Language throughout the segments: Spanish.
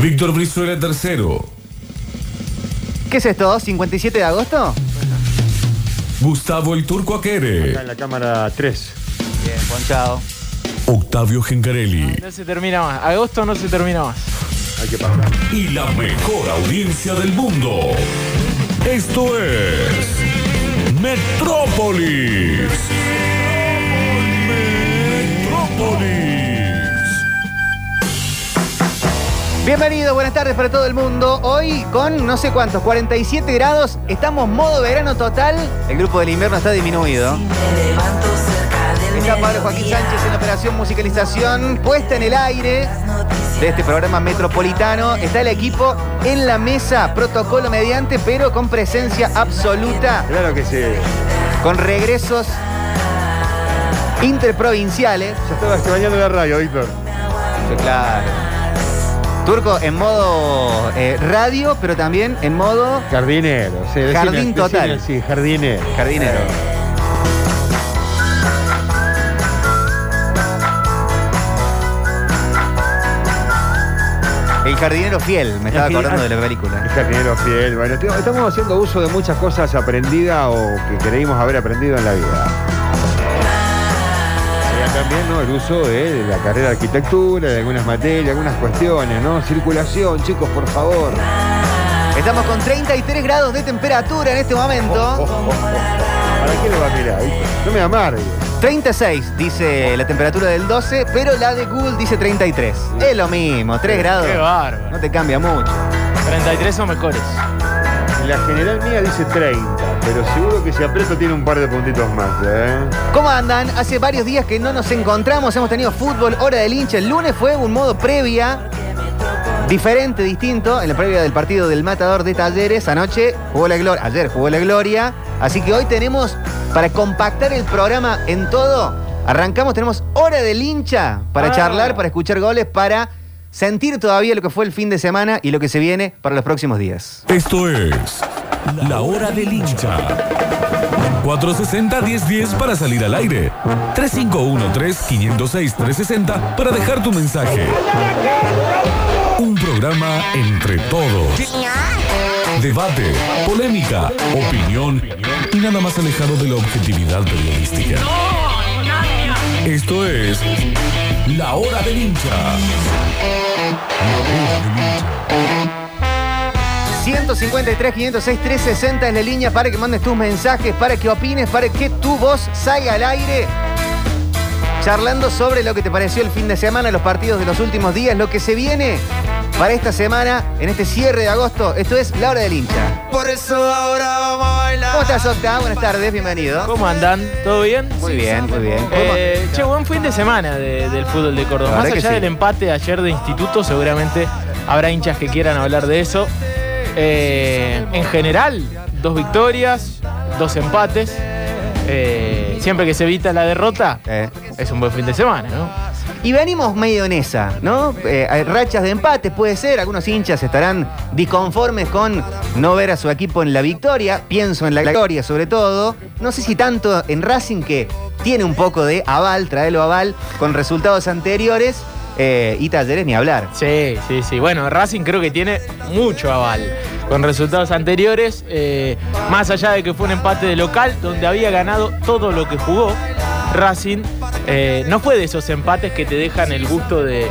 Víctor Brizuela tercero. ¿Qué es esto? ¿57 de agosto? Gustavo el Turco Aquere. Acá en la cámara 3. Bien, ponchado. Octavio Gencarelli. No se termina más. Agosto no se termina más. Hay que pasar. Y la mejor audiencia del mundo. Esto es Metrópolis. Metrópolis. Bienvenidos, buenas tardes para todo el mundo. Hoy con no sé cuántos, 47 grados, estamos modo verano total. El grupo del invierno está disminuido. Está Pablo Joaquín Sánchez en operación musicalización, puesta en el aire de este programa metropolitano. Está el equipo en la mesa, protocolo mediante, pero con presencia absoluta, Claro que sí. con regresos interprovinciales. Ya estaba extrañando la radio, Víctor. Sí, Claro. Turco en modo eh, radio, pero también en modo Jardinero. Sí, decime- Jardín decime total. así, jardinero. jardinero. El jardinero fiel, me estaba acordando de jardinero- la película. El jardinero fiel. Bueno, est- estamos haciendo uso de muchas cosas aprendidas o que creímos haber aprendido en la vida. También ¿no? el uso de la carrera de arquitectura, de algunas materias, algunas cuestiones, ¿no? Circulación, chicos, por favor. Estamos con 33 grados de temperatura en este Oh, oh, momento. oh, oh. ¿Para qué lo va a mirar? No me amargue. 36 dice la temperatura del 12, pero la de Google dice 33. Es lo mismo, 3 grados. Qué bárbaro. No te cambia mucho. 33 son mejores. La general mía dice 30, pero seguro que si aprieto tiene un par de puntitos más, ¿eh? ¿Cómo andan? Hace varios días que no nos encontramos, hemos tenido fútbol, hora del hincha. El lunes fue un modo previa, diferente, distinto, en la previa del partido del Matador de Talleres. Anoche jugó la Gloria, ayer jugó la Gloria. Así que hoy tenemos, para compactar el programa en todo, arrancamos, tenemos hora del hincha para Ah. charlar, para escuchar goles, para sentir todavía lo que fue el fin de semana y lo que se viene para los próximos días. Esto es La Hora del Hincha. 460-1010 para salir al aire. 351-3506-360 para dejar tu mensaje. Un programa entre todos. Debate, polémica, opinión y nada más alejado de la objetividad periodística. Esto es La Hora del Hincha. La Hora del Hincha. 153, 506, 360 es la línea para que mandes tus mensajes, para que opines, para que tu voz salga al aire. Charlando sobre lo que te pareció el fin de semana, los partidos de los últimos días, lo que se viene para esta semana, en este cierre de agosto. Esto es La Hora del Hincha. Por eso ahora vamos a bailar. ¿Cómo estás, Octa? Buenas tardes, bienvenido. ¿Cómo andan? ¿Todo bien? Muy bien, muy bien. ¿Cómo- Eh, che, buen fin de semana de- del fútbol de Córdoba. La Más verdad que allá sí. del empate ayer de instituto, seguramente habrá hinchas que quieran hablar de eso. Eh, en general, dos victorias, dos empates. Eh, siempre que se evita la derrota, Eh, es un buen fin de semana, ¿no? Y venimos medio en esa, ¿no? Eh, hay rachas de empate, puede ser. Algunos hinchas estarán disconformes con no ver a su equipo en la victoria. Pienso en la victoria, sobre todo. No sé si tanto en Racing, que tiene un poco de aval, traelo aval, con resultados anteriores. eh, y talleres ni hablar. Sí, sí, sí. Bueno, Racing creo que tiene mucho aval con resultados anteriores, eh, más allá de que fue un empate de local donde había ganado todo lo que jugó. Racing eh, no fue de esos empates que te dejan el gusto de,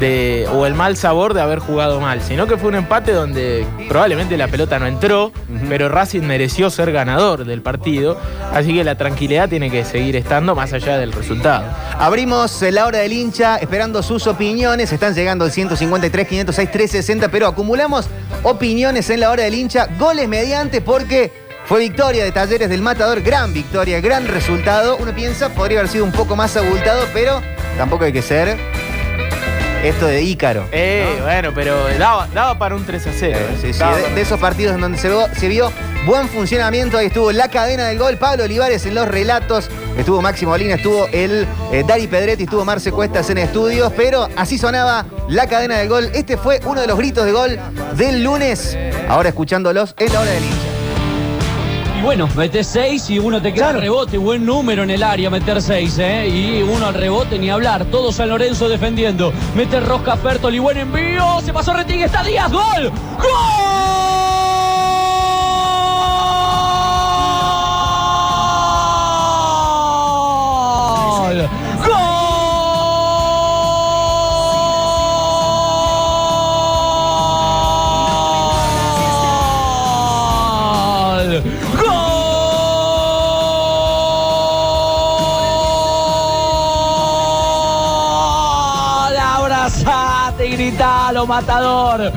de- o el mal sabor de haber jugado mal, sino que fue un empate donde probablemente la pelota no entró, pero Racing mereció ser ganador del partido, así que la tranquilidad tiene que seguir estando más allá del resultado. Abrimos la hora del hincha esperando sus opiniones. Están llegando al 153, 506, 360, pero acumulamos opiniones en la hora del hincha, goles mediante, porque Fue victoria de Talleres del Matador, gran victoria, gran resultado. Uno piensa, podría haber sido un poco más abultado, pero tampoco hay que ser esto de Ícaro. Eh, bueno, pero daba, daba para un 3 a 0. Eh, sí, sí, Daba de, esos partidos en donde se, vio- se vio buen funcionamiento, ahí estuvo la cadena del gol, Pablo Olivares en los relatos, estuvo Máximo Molina, estuvo el eh, Dari Pedretti, estuvo Marce Cuestas en estudios, pero así sonaba la cadena del gol. Este fue uno de los gritos de gol del lunes. Ahora escuchándolos en la hora del hincha. Y bueno, metes 6 y uno te queda al rebote, buen número en el área meter 6, ¿eh? Y uno al rebote ni hablar, todo San Lorenzo defendiendo. Mete Rosca Fertoli, buen envío, se pasó Retín, está Díaz, gol, gol, gritalo, matador,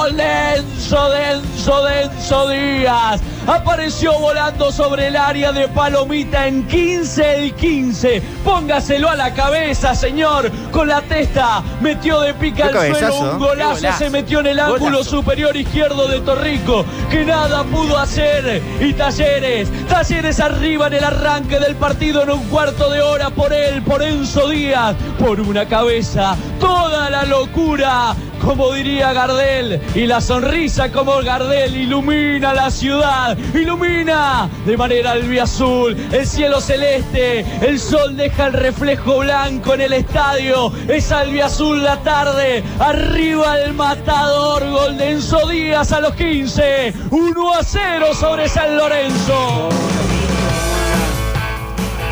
gol, denso, denso, denso Díaz. Apareció volando sobre el área de Palomita en 15 el 15. Póngaselo a la cabeza, señor. Con la testa metió de pica al suelo un golazo. Se metió en el ángulo superior izquierdo de Torrico. Que nada pudo hacer. Y Talleres. Talleres arriba en el arranque del partido en un cuarto de hora por él, por Enzo Díaz. Por una cabeza. Toda la locura. Como diría Gardel, y la sonrisa como Gardel ilumina la ciudad, ilumina de manera albiazul el cielo celeste, el sol deja el reflejo blanco en el estadio, es albiazul la tarde, arriba el matador, gol de Enzo Díaz a los 15, 1 a 0 sobre San Lorenzo.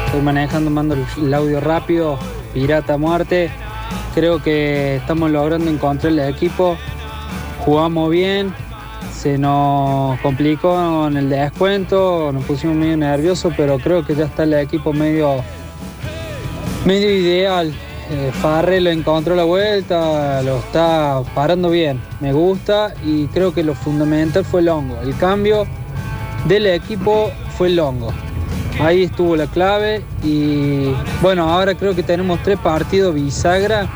Estoy manejando, mando el, audio rápido, pirata muerte. Creo que estamos logrando encontrar el equipo. Jugamos bien, se nos complicó en el descuento, nos pusimos medio nerviosos, pero creo que ya está el equipo medio, medio ideal. Eh, Farre lo encontró la vuelta, lo está parando bien, me gusta y creo que lo fundamental fue el hongo. El cambio del equipo fue el hongo. Ahí estuvo la clave y bueno, ahora creo que tenemos tres partidos bisagra,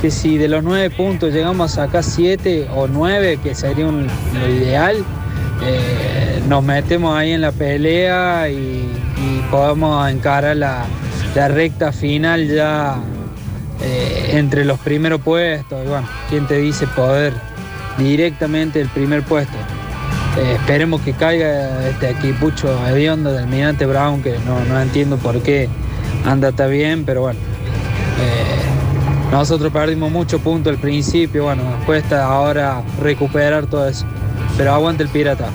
que si de los nueve puntos llegamos a sacar siete o nueve, que sería un- lo ideal, eh, nos metemos ahí en la pelea y, y podemos encarar la, la recta final ya eh, entre los primeros puestos. Y bueno, ¿quién te dice poder directamente el primer puesto? Eh, esperemos que caiga este equipucho hediondo del Almirante Brown, que no, no entiendo por qué anda tan bien, pero bueno. Nosotros perdimos muchos puntos al principio, bueno, nos cuesta ahora recuperar todo eso. Pero aguante el pirata.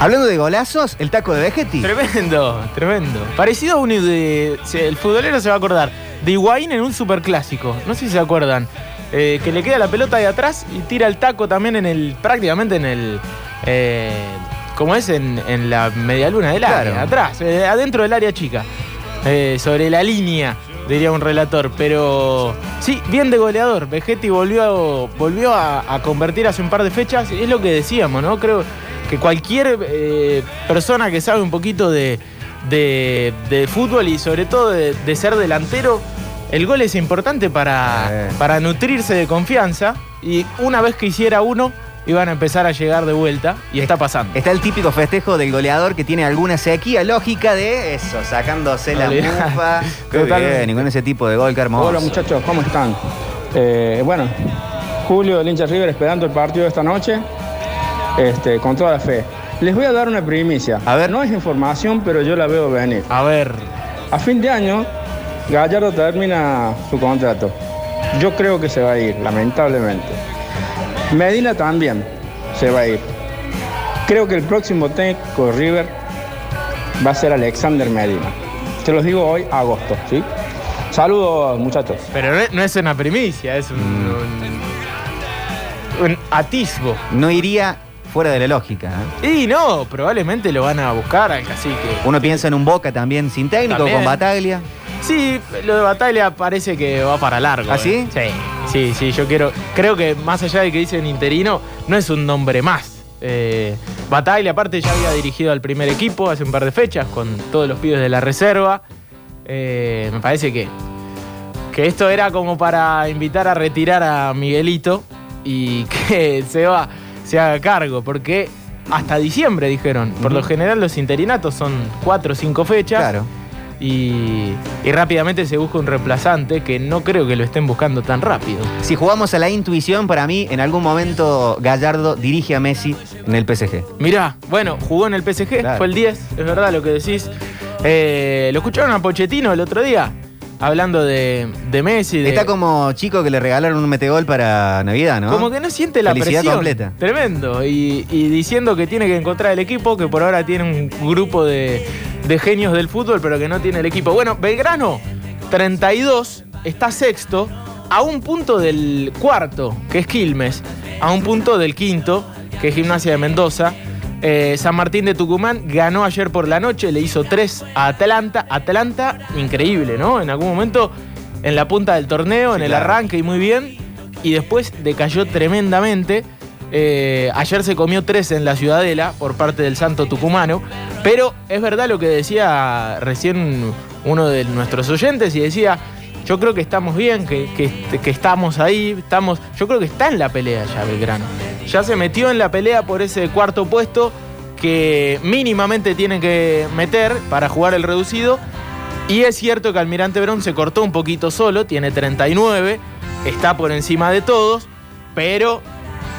Hablando de golazos, el taco de Vegetti. Tremendo, tremendo. Parecido a uno de. El futbolero se va a acordar. De Higuaín en un superclásico. No sé si se acuerdan. Eh, que le queda la pelota de atrás y tira el taco también en el. prácticamente en el. Eh, como es en, en la medialuna del área, Claro. atrás, eh, adentro del área chica. Eh, sobre la línea, diría un relator. Pero sí, bien de goleador. Vegetti volvió, volvió a, a convertir hace un par de fechas. Es lo que decíamos, ¿no? Creo que cualquier eh, persona que sabe un poquito de, de- de fútbol y sobre todo de, de ser delantero, el gol es importante para, Eh. para nutrirse de confianza. Y una vez que hiciera uno, iban a empezar a llegar de vuelta. Y está pasando. Está el típico festejo del goleador que tiene alguna sequía lógica de eso, sacándose la mufa. Qué bien, ningún ese tipo de gol, qué hermoso. Hola muchachos, ¿cómo están? Eh, bueno, Julio del hincha River esperando el partido de esta noche este, con toda la fe. Les voy a dar una primicia. A ver. No es información, pero yo la veo venir. A ver, A fin de año, Gallardo termina su contrato. Yo creo que se va a ir, lamentablemente. Medina también se va a ir. Creo que el próximo técnico de River va a ser Alexander Medina. Te los digo hoy, agosto, ¿sí? Saludos, muchachos. pero no es, una primicia, es un, un- un atisbo. No iría fuera de la lógica. ¿eh? Y no, probablemente lo van a buscar al cacique. Uno piensa en un Boca también sin técnico, También. con Bataglia. Sí, lo de Batalla parece que va para largo. ¿Ah, ¿eh? sí? Sí, sí, yo quiero. Creo que más allá de que dicen interino, no es un nombre más. Eh, Bataglia, aparte, ya había dirigido al primer equipo hace un par de fechas con todos los pibes de la reserva. Eh, me parece que, que esto era como para invitar a retirar a Miguelito y que se, va, se haga cargo, porque hasta diciembre dijeron. Por lo general, los interinatos son cuatro o cinco fechas. Claro. Y, y rápidamente se busca un reemplazante que no creo que lo estén buscando tan rápido. Si jugamos a la intuición, para mí, en algún momento Gallardo dirige a Messi en el PSG. Mirá, bueno, jugó en el PSG, Claro. fue el 10, es verdad lo que decís. Eh, ¿Lo escucharon a Pochettino el otro día? Hablando de, de Messi. De, Está como chico que le regalaron un metegol para Navidad, ¿no? Como que no siente la Felicidad presión. completa. Tremendo. Y, y diciendo que tiene que encontrar el equipo, que por ahora tiene un grupo de, de genios del fútbol, pero que no tiene el equipo. Bueno, Belgrano, 32, está sexto, a un punto del cuarto, que es Quilmes, a un punto del quinto, que es Gimnasia de Mendoza. Eh, San Martín de Tucumán ganó ayer por la noche, le hizo 3 a Atlanta. Atlanta, increíble, ¿no? En algún momento en la punta del torneo, en el claro. arranque y muy bien. Y después decayó tremendamente. Eh, ayer se comió 3 en la Ciudadela por parte del Santo Tucumano. Pero es verdad lo que decía recién uno de nuestros oyentes y decía, yo creo que estamos bien, que, que- estamos ahí, estamos, yo creo que está en la pelea ya Belgrano. Ya se metió en la pelea por ese cuarto puesto que mínimamente tienen que meter para jugar el reducido. Y es cierto que Almirante Brown se cortó un poquito solo, tiene 39, está por encima de todos, pero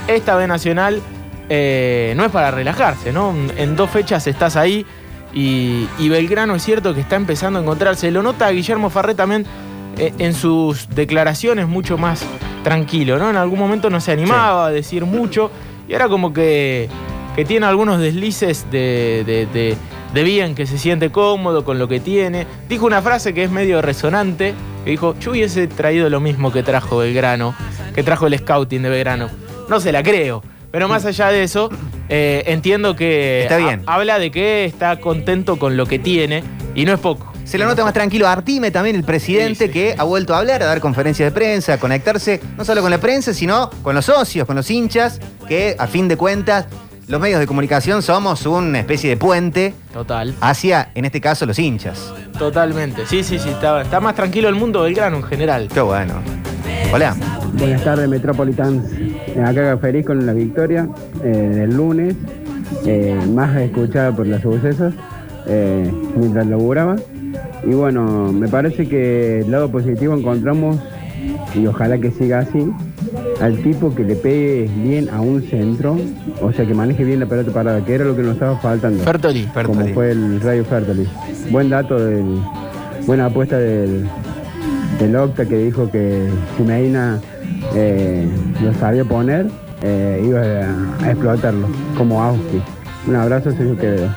esta B Nacional eh, no es para relajarse, ¿no? En dos fechas estás ahí y, y Belgrano es cierto que está empezando a encontrarse. Lo nota Guillermo Farré también en sus declaraciones mucho más tranquilo, ¿no? En algún momento no se animaba a decir mucho y ahora como que, que tiene algunos deslices de, de- de- de bien, que se siente cómodo con lo que tiene. Dijo una frase que es medio resonante, que dijo, yo hubiese traído lo mismo que trajo Belgrano, que trajo el scouting de Belgrano. No se la creo, pero más allá de eso, eh, entiendo que Está bien. ha- habla de que está contento con lo que tiene y no es poco. Se lo nota más tranquilo a Artime, también el presidente, Sí, sí. que ha vuelto a hablar, a dar conferencias de prensa, a conectarse no solo con la prensa, sino con los socios, con los hinchas, que a fin de cuentas los medios de comunicación somos una especie de puente Total. hacia, en este caso, los hinchas. Totalmente. Sí, sí, sí. Está, está más tranquilo el mundo Belgrano en general. Qué bueno. Hola. Buenas tardes, Metropolitans. Eh, Acá feliz con la victoria eh, del lunes, eh, más escuchada por los sucesos eh, mientras laburaba. Y bueno, me parece que el lado positivo encontramos, y ojalá que siga así, al tipo que le pegue bien a un centro, o sea, que maneje bien la pelota parada, que era lo que nos estaba faltando Fertoli. como Fertoli. fue el Radio Fertoli. Buen dato, del, buena apuesta del, del Octa que dijo que si Medina eh, lo sabía poner, eh, iba a, a explotarlo, como Auski. Un abrazo, Sergio Quevedo.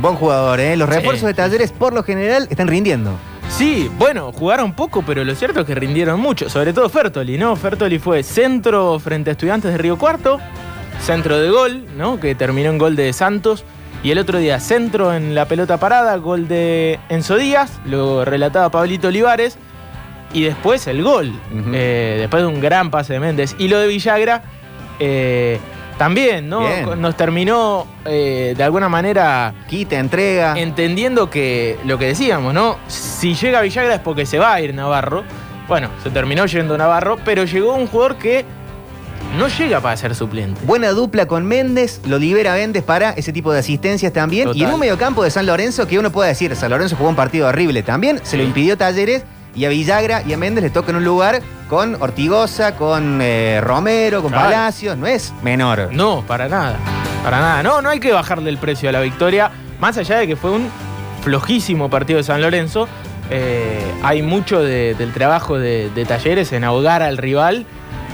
Buen jugador, ¿eh? Los Sí. refuerzos de talleres, por lo general, están rindiendo. Sí, bueno, jugaron poco, pero lo cierto es que rindieron mucho. Sobre todo Fertoli, ¿no? Fertoli fue centro frente a Estudiantes de Río Cuarto, centro de gol, ¿no? Que terminó en gol de Santos. Y el otro día, centro en la pelota parada, gol de Enzo Díaz, lo relataba Pablito Olivares. Y después el gol, eh, después de un gran pase de Méndez. Y lo de Villagra, eh, también, ¿no? Bien. Nos terminó eh, de alguna manera Quita, entrega. entendiendo que lo que decíamos, ¿no? Si llega Villagra es porque se va a ir Navarro. Bueno, se terminó yendo Navarro, pero llegó un jugador que no llega para ser suplente. Buena dupla con Méndez, lo libera Méndez para ese tipo de asistencias también. Total. Y en un mediocampo de San Lorenzo que uno puede decir, San Lorenzo jugó un partido horrible también, se lo impidió Talleres y a Villagra y a Méndez le toca en un lugar con Ortigosa, con eh, Romero, con Claro. Palacios, no es menor. No, para nada. Para nada. No, no hay que bajarle el precio a la victoria. Más allá de que fue un flojísimo partido de San Lorenzo, eh, hay mucho de- del trabajo de, de Talleres en ahogar al rival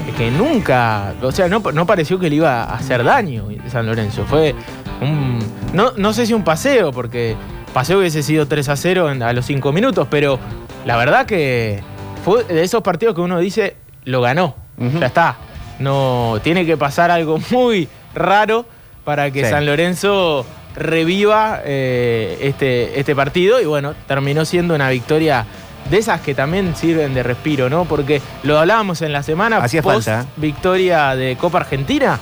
eh, que nunca, o sea, no, no pareció que le iba a hacer daño San Lorenzo. Fue un, no, no sé si un paseo, porque paseo hubiese sido 3 a 0 en- a los 5 minutos, pero la verdad que fue de esos partidos que uno dice, lo ganó, ya está. No, tiene que pasar algo muy raro para que Sí. San Lorenzo reviva eh, este, este partido y bueno, terminó siendo una victoria de esas que también sirven de respiro, ¿no? Porque lo hablábamos en la semana Hacía post falta. victoria de Copa Argentina.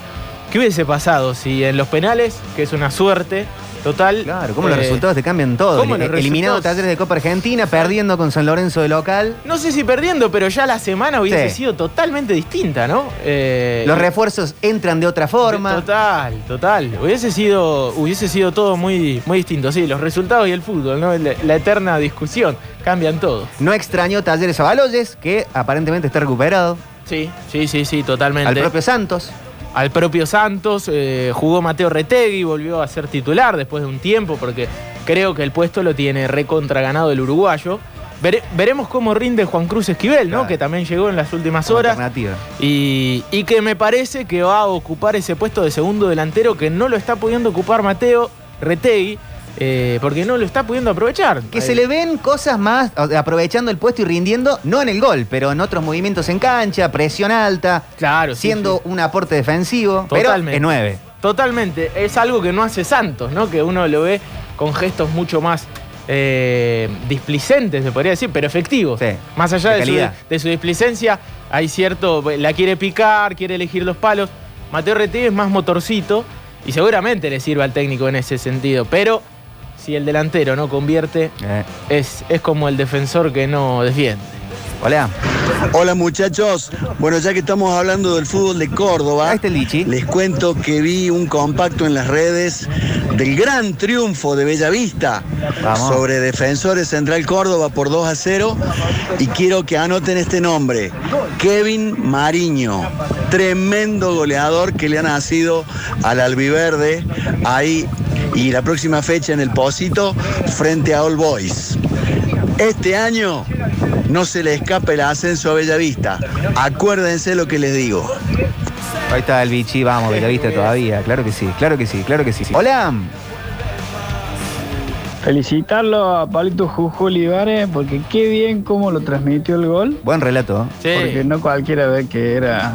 ¿Qué hubiese pasado si en los penales, que es una suerte total. Claro, cómo los eh, resultados te cambian todo. cómo los Eliminado resultados- Talleres de Copa Argentina, perdiendo con San Lorenzo de local. No sé si perdiendo, pero ya la semana hubiese Sí. sido totalmente distinta, ¿no? Eh, Los refuerzos entran de otra forma. Total, total. Hubiese sido, hubiese sido todo muy, muy distinto. Sí, los resultados y el fútbol, ¿no? La, la eterna discusión. Cambian todo. No extrañó Talleres a Baloyes, que aparentemente está recuperado. Sí, sí, sí, sí, totalmente. Al propio Santos. Al propio Santos, eh, jugó Mateo Retegui, volvió a ser titular después de un tiempo, porque creo que el puesto lo tiene recontra ganado el uruguayo. Vere- veremos cómo rinde Juan Cruz Esquivel, ¿no? Claro. Que también llegó en las últimas como horas. Y, y que me parece que va a ocupar ese puesto de segundo delantero que no lo está pudiendo ocupar Mateo Retegui, eh, porque no lo está pudiendo aprovechar. Que se le ven cosas más, aprovechando el puesto y rindiendo, no en el gol, pero en otros movimientos en cancha, presión alta, Claro, sí, siendo un aporte defensivo, pero Totalmente. es nueve. Totalmente, es algo que no hace Santos, ¿no? Que uno lo ve con gestos mucho más eh, displicentes, se podría decir, pero efectivos. Sí, Más allá de de, su, calidad. de su displicencia, hay cierto, la quiere picar, quiere elegir los palos. Mateo Retegui es más motorcito y seguramente le sirve al técnico en ese sentido, pero si el delantero no convierte, Eh, es, es como el defensor que no defiende. Hola. Hola muchachos, bueno ya que estamos hablando del fútbol de Córdoba, Ahí está el Lichi. les cuento que vi un compacto en las redes del gran triunfo de Bellavista Vamos. sobre Defensores Central Córdoba por 2 a 0 y quiero que anoten este nombre, Kevin Mariño, tremendo goleador que le ha nacido al albiverde ahí y la próxima fecha en el Pocito frente a All Boys. Este año no se le escapa el ascenso a Bellavista. Acuérdense lo que les digo. Ahí está el bichi, vamos, Bellavista todavía. Claro que sí, claro que sí, claro que sí. Hola. Felicitarlo a Palito Juju Olivares porque qué bien cómo lo transmitió el gol. Buen relato. Sí. Porque no cualquiera ve que era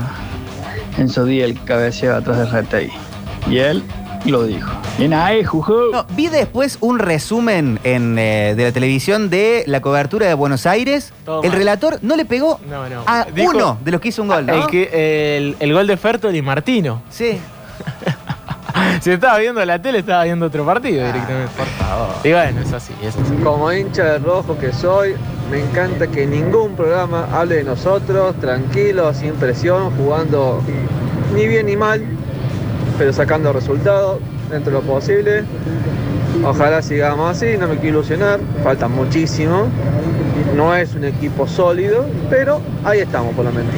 Enzo Díaz el cabeceo atrás de Retegui. Y él lo dijo. Bien ahí, Juju. No, vi después un resumen en, eh, de la televisión de la cobertura de Buenos Aires. Todo el mal. relator no le pegó No, no. a Dijo- uno de los que hizo un gol, ¿no? El, que, el, el gol de Fertoli y Martino. Sí. Si estaba viendo la tele, estaba viendo otro partido directamente. Por favor. Y bueno, es así, es así. Como hincha de rojo que soy, me encanta que ningún programa hable de nosotros, tranquilos, sin presión, jugando ni bien ni mal, pero sacando resultados dentro de lo posible. Ojalá sigamos así, no me quiero ilusionar, falta muchísimo. No es un equipo sólido, pero ahí estamos por lo menos.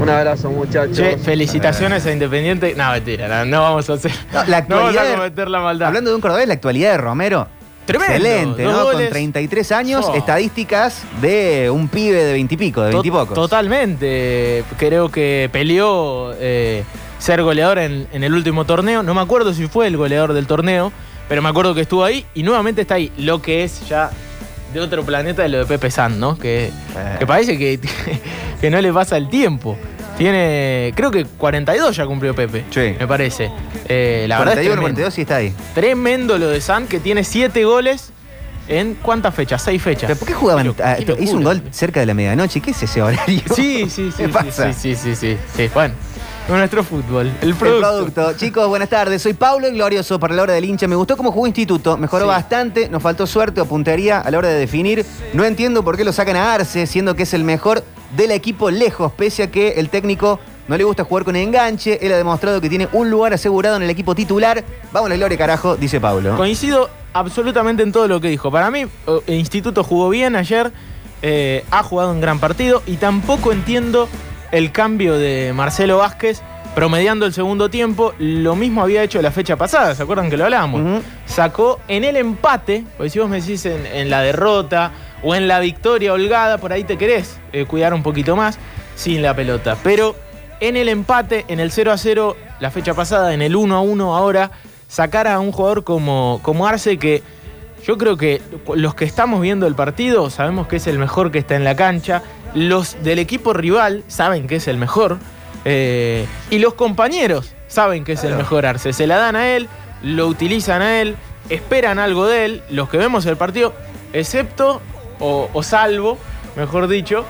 Un abrazo muchachos. Che, felicitaciones a Independiente. No, mentira, no, no vamos a hacer. No, la no vamos actualidad a cometer la maldad. Hablando de un cordobés, la actualidad de Romero. Tremendo. Excelente, ¿no? Con goles. 33 años, Oh. estadísticas de un pibe de 20 y pico, de To- 20 y pocos. Totalmente. Creo que peleó eh, ser goleador en, en el último torneo. No me acuerdo si fue el goleador del torneo, pero me acuerdo que estuvo ahí y nuevamente está ahí. Lo que es ya de otro planeta de lo de Pepe San, ¿no? Que, que parece que, que no le pasa el tiempo. Tiene, creo que 42 ya cumplió Pepe, Sí. me parece. Eh, la verdad es 41, tremendo. 42 sí está ahí. Tremendo lo de San, que tiene 7 goles en ¿cuántas fechas? 6 fechas. ¿Pero por qué jugaban? Ah, hizo un gol cerca de la medianoche. ¿Qué es ese horario? Sí, sí, sí. ¿Qué sí, pasa? Sí, sí, sí, sí, sí. Bueno, nuestro fútbol. El El producto. producto. Chicos, buenas tardes. Soy Pablo y Glorioso para la hora del hincha. Me gustó cómo jugó Instituto. Mejoró Sí. bastante. Nos faltó suerte o puntería a la hora de definir. No entiendo por qué lo sacan a Arce, siendo que es el mejor del equipo lejos, pese a que el técnico no le gusta jugar con enganche. Él ha demostrado que tiene un lugar asegurado en el equipo titular. Vamos, la Gloria, carajo, dice Pablo. Coincido absolutamente en todo lo que dijo. Para mí, el Instituto jugó bien ayer, eh, ha jugado un gran partido y tampoco entiendo el cambio de Marcelo Vázquez promediando el segundo tiempo. Lo mismo había hecho la fecha pasada, ¿se acuerdan que lo hablábamos? Sacó en el empate, porque si vos me decís en, en la derrota o en la victoria holgada, por ahí te querés eh, cuidar un poquito más sin la pelota. Pero en el empate, en el 0 a 0, la fecha pasada, en el 1 a 1 ahora, sacar a un jugador como, como Arce que yo creo que los que estamos viendo el partido sabemos que es el mejor que está en la cancha, los del equipo rival saben que es el mejor eh, y los compañeros saben que es el mejor Arce. Se la dan a él, lo utilizan a él, esperan algo de él, los que vemos el partido, excepto o, o salvo, mejor dicho,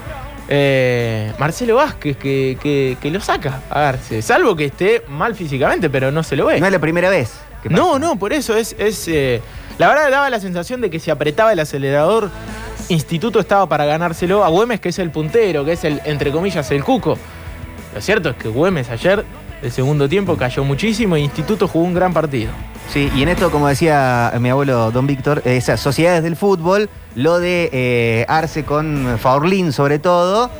eh, Marcelo Vázquez que, que- que lo saca a Arce. Salvo que esté mal físicamente, pero no se lo ve. No es la primera vez. que pasa. No, no, por eso es. es, eh, la verdad daba la sensación de que si apretaba el acelerador, Instituto estaba para ganárselo a Güemes, que es el puntero, que es el, entre comillas, el cuco. Lo cierto es que Güemes ayer, el segundo tiempo, cayó muchísimo e Instituto jugó un gran partido. Sí, y en esto, como decía mi abuelo Don Víctor, esas sociedades del fútbol, lo de eh, Arce con Faurlín sobre todo,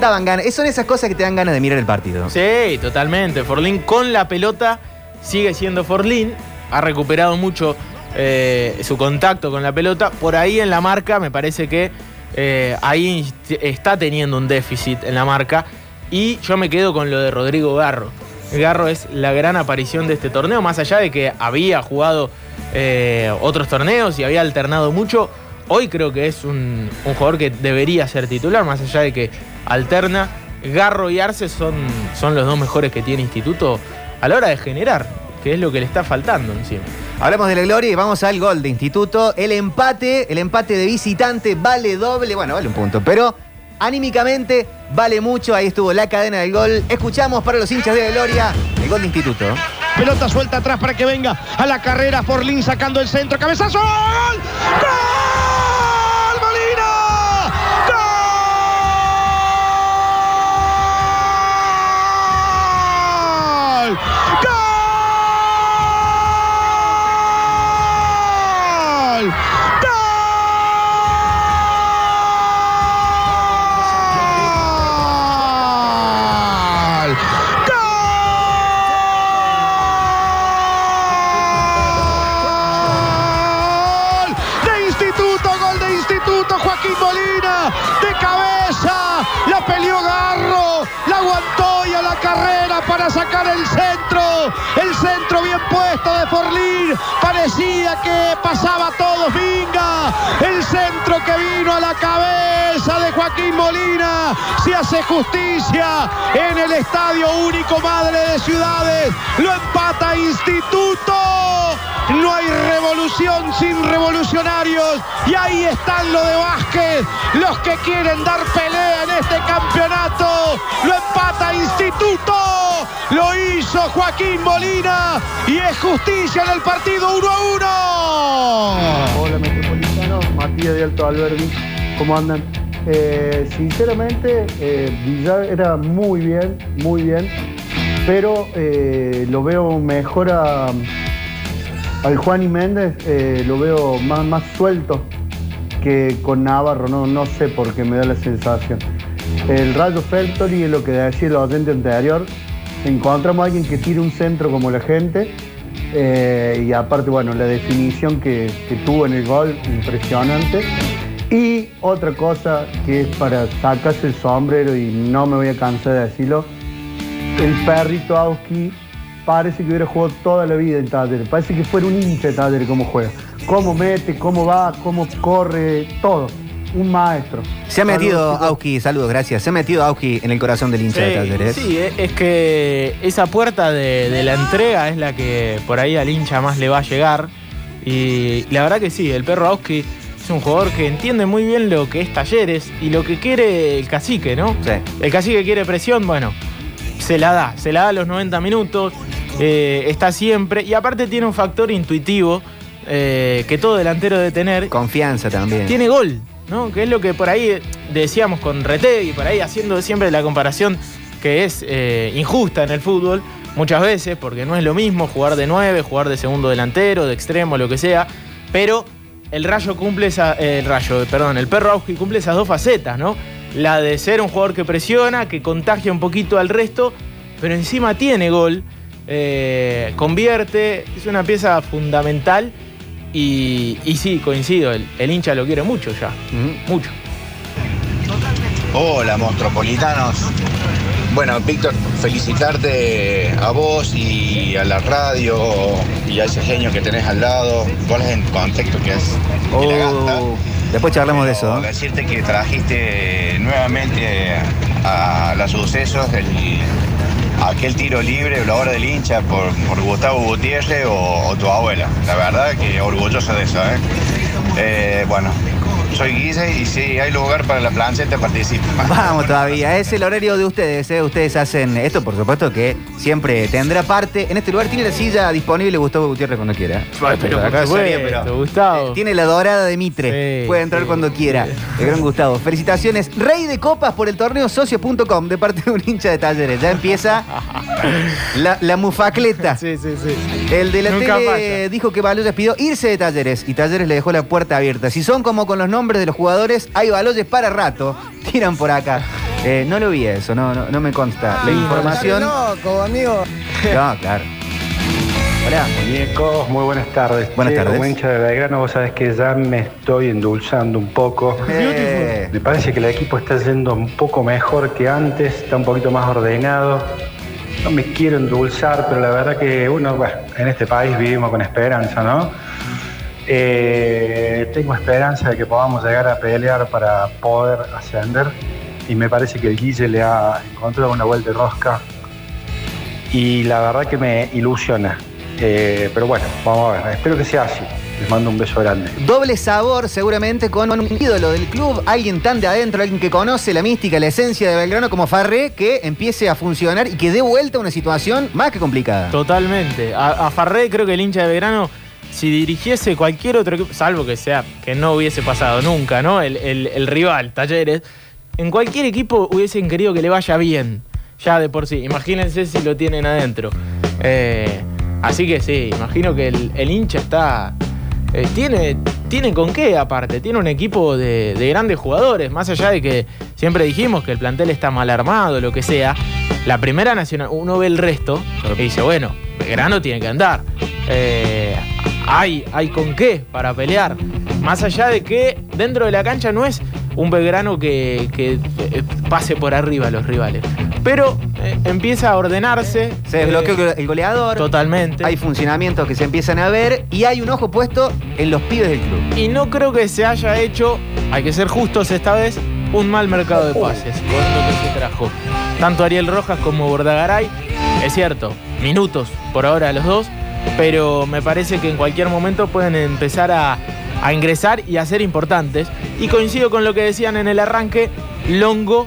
daban ganas. Son esas cosas que te dan ganas de mirar el partido. Sí, totalmente. Forlín con la pelota sigue siendo Forlín. Ha recuperado mucho eh, su contacto con la pelota. Por ahí en la marca me parece que eh, ahí está teniendo un déficit en la marca. Y yo me quedo con lo de Rodrigo Garro. Garro es la gran aparición de este torneo, más allá de que había jugado eh, otros torneos y había alternado mucho. Hoy creo que es un, un jugador que debería ser titular, más allá de que alterna. Garro y Arce son, son los dos mejores que tiene Instituto a la hora de generar, que es lo que le está faltando encima. Hablamos de la gloria y vamos al gol de Instituto. El empate, el empate de visitante vale doble, bueno, vale un punto, pero anímicamente vale mucho. Ahí estuvo la cadena del gol. Escuchamos para los hinchas de la gloria el gol de Instituto. Pelota suelta atrás para que venga a la carrera. Forlín sacando el centro. Cabezazo. ¡Gol! ¡Gol! Para sacar el centro, el centro bien puesto de Forlín, parecía que pasaba todo, Vinga, el centro que vino a la cabeza de Joaquín Molina, se hace justicia en el Estadio Único Madre de Ciudades, lo empata Instituto. No hay revolución sin revolucionarios. Y ahí están lo de Vázquez, los que quieren dar pelea en este campeonato. Lo empata Instituto. Lo hizo Joaquín Molina. Y es justicia en el partido 1 a 1. Hola Metropolitanos, Matías de Alto Alberdi, ¿cómo andan? Eh, sinceramente, eh, Villar era muy bien, muy bien, pero eh, lo veo mejor al Juan y Méndez, eh, lo veo más, más suelto que con Navarro, no, no sé por qué me da la sensación. El Rayo Factory es lo que decía el oyente anterior, encontramos a alguien que tire un centro como la gente, eh, y aparte, bueno, la definición que, tuvo en el gol, impresionante. Y otra cosa que es para sacarse el sombrero y no me voy a cansar de decirlo, el perrito Auski parece que hubiera jugado toda la vida en Talleres. Parece que fuera un hincha de Talleres como juega. Cómo mete, cómo va, cómo corre, todo. Un maestro. Se ha metido Saludos. Auski, saludos, gracias. Se ha metido Auski en el corazón del hincha de Sí, Talleres. sí, es- es que esa puerta de, de la entrega es la que por ahí al hincha más le va a llegar. Y la verdad que sí, el perro Auski es un jugador que entiende muy bien lo que es talleres y lo que quiere el cacique, ¿no? El cacique quiere presión, bueno, se la da, se la da a los 90 minutos, eh, está siempre y aparte tiene un factor intuitivo eh, que todo delantero debe tener. Confianza también. Tiene gol, ¿no? Que es lo que por ahí decíamos con Retegui, por ahí haciendo siempre la comparación que es eh, injusta en el fútbol, muchas veces, porque no es lo mismo jugar de 9, jugar de segundo delantero, de extremo, lo que sea, pero el Rayo cumple esa, eh, el Rayo, perdón, el Perro Auski cumple esas dos facetas, ¿no? La de ser un jugador que presiona, que contagia un poquito al resto, pero encima tiene gol, eh, convierte, es una pieza fundamental y, y sí, coincido, el, el hincha lo quiere mucho ya, mucho. Hola, Monstropolitanos. Bueno, Víctor, felicitarte a vos y a la radio y a ese genio que tenés al lado. Goles en contexto que es que la gasta. Oh, después charlamos de eso. ¿eh? Decirte que trajiste nuevamente a los sucesos el, aquel tiro libre, la hora del hincha por, por Gustavo Gutiérrez o, tu abuela. La verdad que orgulloso de eso, ¿eh? Eh, bueno, soy Guise y si hay lugar para la planceta, participa. Vamos todavía, es el horario de ustedes, ¿eh? ustedes hacen esto, por supuesto que siempre tendrá parte. En este lugar tiene la silla disponible Gustavo Gutiérrez cuando quiera. Ay, pero Acá sería, pero- Gustavo. Eh, Tiene la dorada de Mitre. Sí, Puede entrar cuando quiera. El gran Gustavo. Felicitaciones. Rey de copas por el torneo socio.com de parte de un hincha de talleres. Ya empieza la, la mufacleta. Sí, sí, sí. El de la Nunca tele falla. dijo que Baloyes pidió irse de talleres y talleres le dejó la puerta abierta. Si son como con los nombres de los jugadores, hay Baloyes para rato. Tiran por acá. Eh, no lo vi eso, no, no, no me consta. La información. loco, amigo. No, claro. Hola. Muñecos, muy buenas tardes. Buenas Che, tardes. Como hincha de Belgrano, vos sabés que ya me estoy endulzando un poco. Eh, Me parece que el equipo está yendo un poco mejor que antes, está un poquito más ordenado. No me quiero endulzar, pero la verdad que uno, bueno, en este país vivimos con esperanza, ¿no? Eh, tengo esperanza de que podamos llegar a pelear para poder ascender y me parece que el Guille le ha encontrado una vuelta de rosca y la verdad que me ilusiona. Eh, pero bueno, vamos a ver, espero que sea así. Les mando un beso grande. Doble sabor, seguramente, con un ídolo del club, alguien tan de adentro, alguien que conoce la mística, la esencia de Belgrano como Farré, que empiece a funcionar y que dé vuelta a una situación más que complicada. Totalmente. A, a Farré creo que el hincha de Belgrano, si dirigiese cualquier otro equipo, salvo que sea que no hubiese pasado nunca, ¿no? El, rival, Talleres, en cualquier equipo hubiesen querido que le vaya bien, ya de por sí. Imagínense si lo tienen adentro. Eh, así que sí, imagino que el, hincha está. eh, tiene, tiene con qué aparte, tiene un equipo de, de grandes jugadores, más allá de que siempre dijimos que el plantel está mal armado, lo que sea, la primera nacional, uno ve el resto y dice, bueno, Belgrano tiene que andar. Eh, hay, hay con qué para pelear. Más allá de que dentro de la cancha no es un Belgrano que, que, eh, pase por arriba a los rivales. Pero eh, empieza a ordenarse. Se desbloqueó eh, el goleador. Totalmente. Hay funcionamientos que se empiezan a ver y hay un ojo puesto en los pibes del club. Y no creo que se haya hecho, hay que ser justos esta vez, un mal mercado de pases con lo que se trajo. Tanto Ariel Rojas como Bordagaray, es cierto, minutos por ahora los dos, pero me parece que en cualquier momento pueden empezar a, ingresar y a ser importantes. Y coincido con lo que decían en el arranque, Longo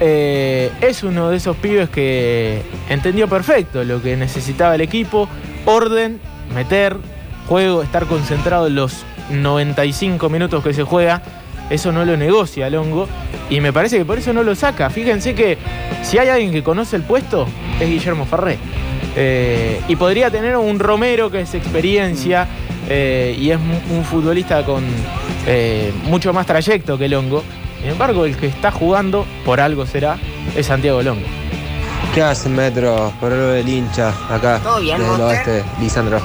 eh, es uno de esos pibes que entendió perfecto lo que necesitaba el equipo, orden, meter, juego, estar concentrado en los 95 minutos que se juega, eso no lo negocia Longo y me parece que por eso no lo saca. Fíjense que si hay alguien que conoce el puesto es Guillermo Farré. Eh, y podría tener un Romero que es experiencia eh, y es un futbolista con eh, mucho más trayecto que Longo. Sin embargo, el que está jugando, por algo será, es Santiago Longo. ¿Qué hacen, Metro? Por algo del hincha, acá, ¿Todo bien, desde el oeste, Lisandro.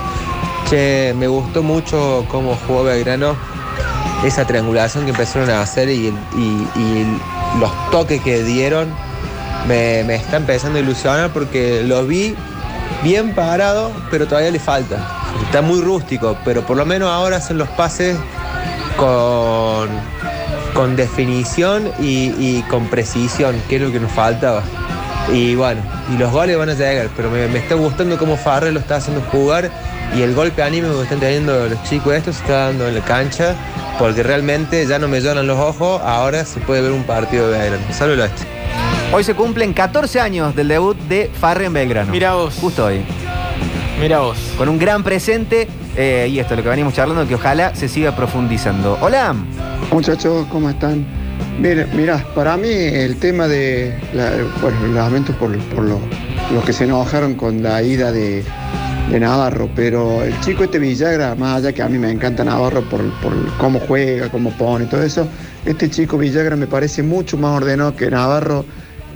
Che, me gustó mucho cómo jugó Belgrano, esa triangulación que empezaron a hacer y, y- y los toques que dieron me, me está empezando a ilusionar porque lo vi bien parado, pero todavía le falta. Está muy rústico, pero por lo menos ahora hacen los pases con, con definición y, y con precisión, que es lo que nos faltaba. Y bueno, y los goles van a llegar, pero me, está gustando cómo Farrell lo está haciendo jugar y el golpe anímico que están teniendo los chicos estos se está dando en la cancha, porque realmente ya no me lloran los ojos, ahora se puede ver un partido de Belgrano. Saludos. Hoy se cumplen 14 años del debut de Farre en Belgrano. Mira vos. Justo hoy. Mira vos. Con un gran presente eh, y esto, lo que venimos charlando, que ojalá se siga profundizando. Hola. Muchachos, ¿cómo están? Mira, mira, para mí el tema de, la- bueno, lamento por, por lo- los que se enojaron con la ida de, de Navarro, pero el chico este Villagra, más allá que a mí me encanta Navarro por, por cómo juega, cómo pone, todo eso, este chico Villagra me parece mucho más ordenado que Navarro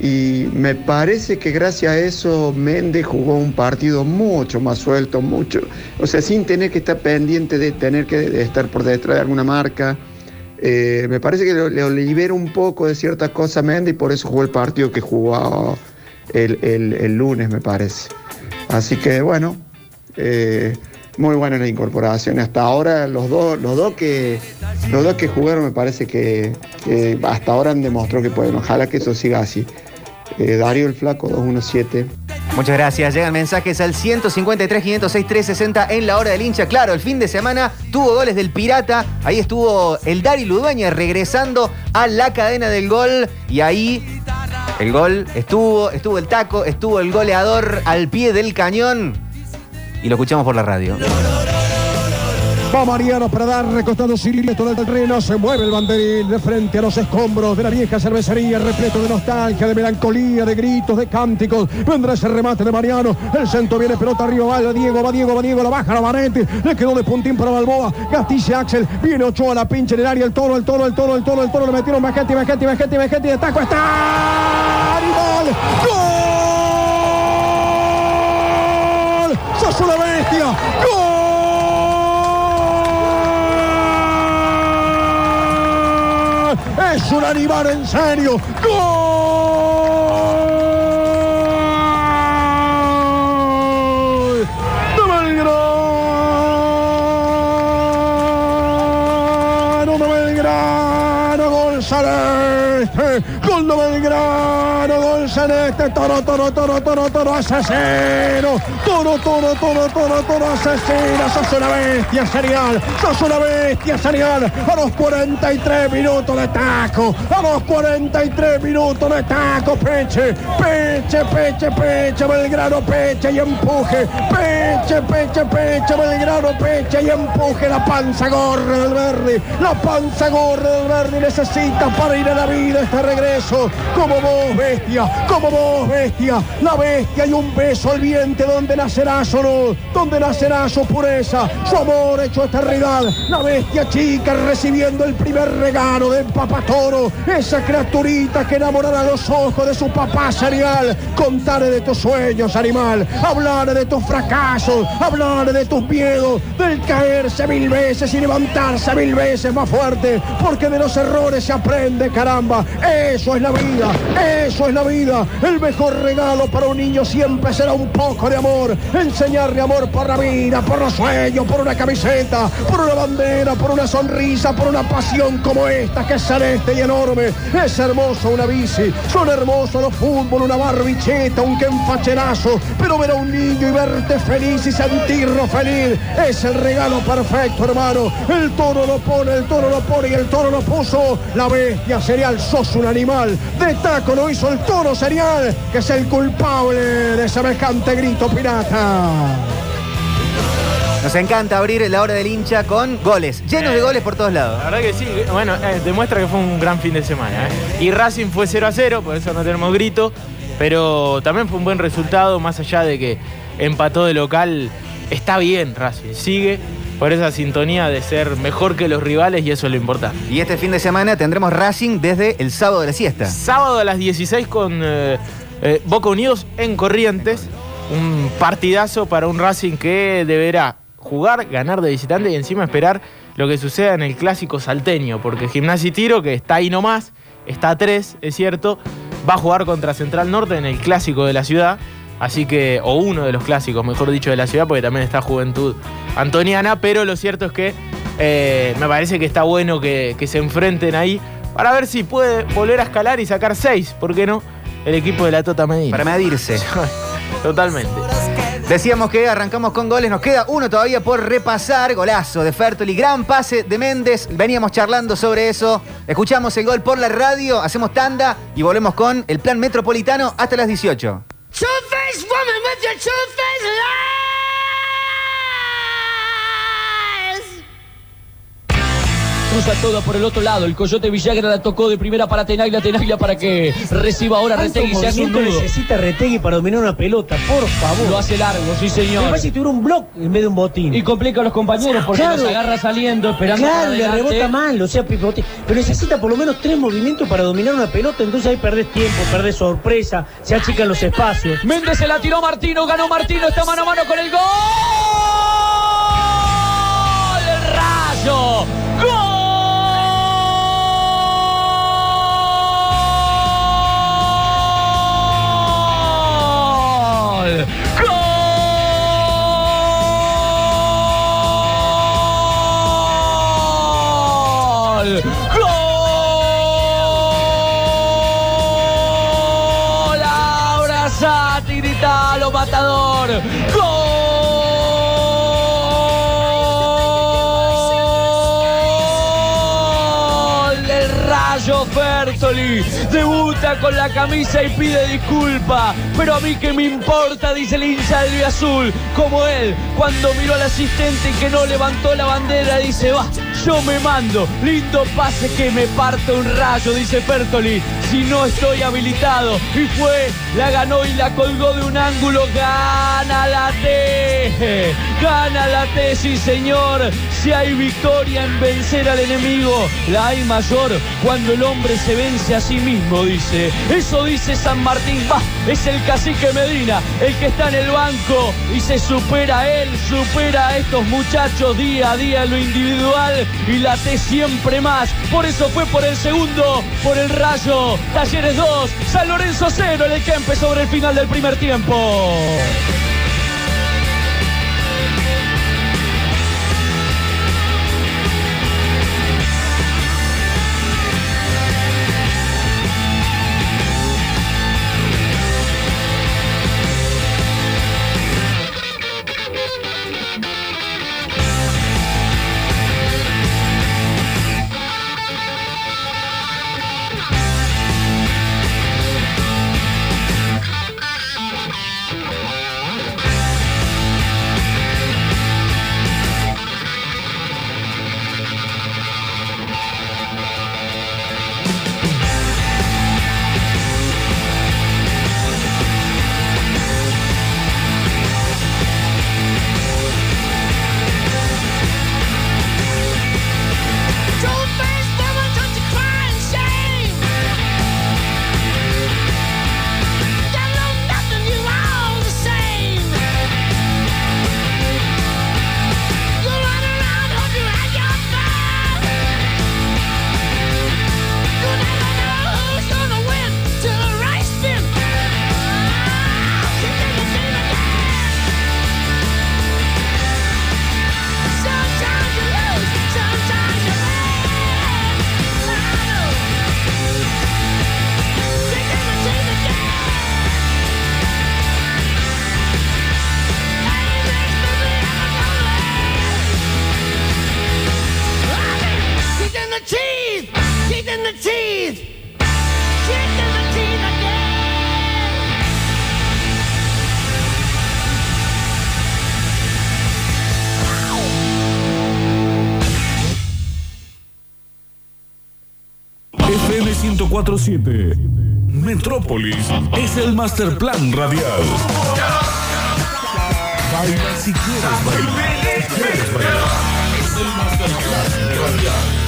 y me parece que gracias a eso Méndez jugó un partido mucho más suelto, mucho, o sea, sin tener que estar pendiente de tener que estar por detrás de alguna marca. Eh, me parece que le, libera un poco de ciertas cosas Méndez y por eso jugó el partido que jugó el, el- lunes, me parece. Así que bueno, eh, muy buena la incorporación. Hasta ahora los dos, los dos que los dos que jugaron me parece que hasta ahora han demostrado que pueden. Ojalá que eso siga así. Eh, Darío el Flaco 217. Muchas gracias. Llegan mensajes al 153, 506, 360 en la hora del hincha. Claro, el fin de semana tuvo goles del Pirata. Ahí estuvo el Dari Ludueña regresando a la cadena del gol. Y ahí el gol estuvo, estuvo el taco, estuvo el goleador al pie del cañón. Y lo escuchamos por la radio. Va Mariano para dar recostado silito del terreno. Se mueve el banderil de frente a los escombros de la vieja cervecería, repleto de nostalgia, de melancolía, de gritos, de cánticos. Vendrá ese remate de Mariano. El centro viene pelota arriba. Va Diego, va Diego, va Diego, la baja la Varete. Le quedó de puntín para Balboa. Gastilla Axel. Viene Ochoa, la pinche en el área. El toro, el toro, el toro, el toro, el toro. Le metieron Majete, Majete, Majete, Majete. De taco está. ¡Animal! ¡Gol! ¡Sos una bestia! ¡Gol! Es un animal en serio. ¡Gol! ¡De Belgrano! ¡De Belgrano! ¡Gol celeste! ¡Gol de Belgrano! ¡Gol celeste! ¡Toro, toro, toro, toro, toro! ¡Asesino! ¡Toro, toro, toro, toro, toro! ¡Asesino! ¡Sos una bestia serial! ¡Sos una bestia serial! A los 43 minutos de taco. A los 43 minutos de taco. Peche, peche, peche, peche. Belgrano, peche y empuje. Peche, peche, peche. Belgrano, peche y empuje. La panza gorra del verde. La panza gorra del verde necesita para ir a la vida este regreso. Como vos, bestia. Como vos, bestia. La bestia y un beso al viento donde nacerá su luz. Donde nacerá su pureza. Su amor hecho esta realidad. La bestia chica recibiendo el primer regalo del papatoro. Esa criaturita que enamorará los ojos de su papá serial. Contaré de tus sueños, animal. Hablaré de tus fracasos. Hablaré de tus miedos. Del caerse mil veces y levantarse mil veces más fuerte. Porque de los errores se aprende, caramba. Eso es la vida. Eso es la vida. El mejor regalo para un niño siempre será un poco de amor. Enseñarle amor por la vida, por los sueños, por una camiseta, por una bandera, por una sonrisa, por una pasión como esta que es celeste y enorme. Es hermoso una bici, son hermosos los fútbol, una barbicheta, un quenfacherazo, pero ver a un niño y verte feliz y sentirlo feliz es el regalo perfecto, hermano. El toro lo pone, el toro lo pone y el toro lo puso. La bestia serial, sos un animal. De taco lo hizo el toro serial, que es el culpable de semejante grito pirata. Nos encanta abrir la hora del hincha con goles, llenos de goles por todos lados. La verdad que sí, bueno, eh, demuestra que fue un gran fin de semana. ¿eh? Y Racing fue 0 a 0, por eso no tenemos grito, pero también fue un buen resultado, más allá de que empató de local. Está bien Racing, sigue por esa sintonía de ser mejor que los rivales y eso es lo importante. Y este fin de semana tendremos Racing desde el sábado de la siesta. Sábado a las 16 con eh, eh, Boca Unidos en Corrientes. Un partidazo para un Racing que deberá jugar, ganar de visitante y encima esperar lo que suceda en el clásico salteño. Porque Gimnasia y Tiro, que está ahí nomás, está a 3, es cierto, va a jugar contra Central Norte en el clásico de la ciudad. Así que, o uno de los clásicos, mejor dicho, de la ciudad, porque también está Juventud Antoniana, pero lo cierto es que eh, me parece que está bueno que, que se enfrenten ahí para ver si puede volver a escalar y sacar seis, ¿por qué no? El equipo de la Tota Medina. Para medirse. Totalmente. Decíamos que arrancamos con goles, nos queda uno todavía por repasar. Golazo de Fertoli, gran pase de Méndez. Veníamos charlando sobre eso. Escuchamos el gol por la radio, hacemos tanda y volvemos con el plan metropolitano hasta las 18. Two-faced woman with your two-faced lies. Cruza toda por el otro lado. El Coyote Villagra la tocó de primera para Tenaglia. Tenaglia para que reciba ahora Retegui. Se hace un nudo. necesita Retegui para dominar una pelota? Por favor. Lo hace largo, sí señor. Parece que tuviera un block en vez de un botín. Y complica a los compañeros porque Claro. los agarra saliendo, esperando Claro, le rebota mal, o sea, pivote. Pero necesita por lo menos tres movimientos para dominar una pelota, entonces ahí perdés tiempo, perdés sorpresa, se achican los espacios. Méndez se la tiró Martino, ganó Martino, está mano a mano con el gol. Rayo Bertoli debuta con la camisa y pide disculpa. Pero a mí que me importa, dice el hincha azul. Como él, cuando miró al asistente que no levantó la bandera, dice, va, yo me mando. Lindo pase que me parte un rayo, dice Bertoli. Si no estoy habilitado. Y fue, la ganó y la colgó de un ángulo. Gana la T. Gana la T, sí señor. Si hay victoria en vencer al enemigo, la hay mayor cuando el hombre se vence a sí mismo, dice. Eso dice San Martín. Va, es el cacique Medina, el que está en el banco y se supera él, supera a estos muchachos día a día en lo individual y la T siempre más. Por eso fue por el segundo, por el rayo. Talleres 2, San Lorenzo 0 en el Kempe sobre el final del primer tiempo. 1047. Metrópolis es el master plan radial. Baila si quieres bailar. Si quieres bailar. Es el master plan radial.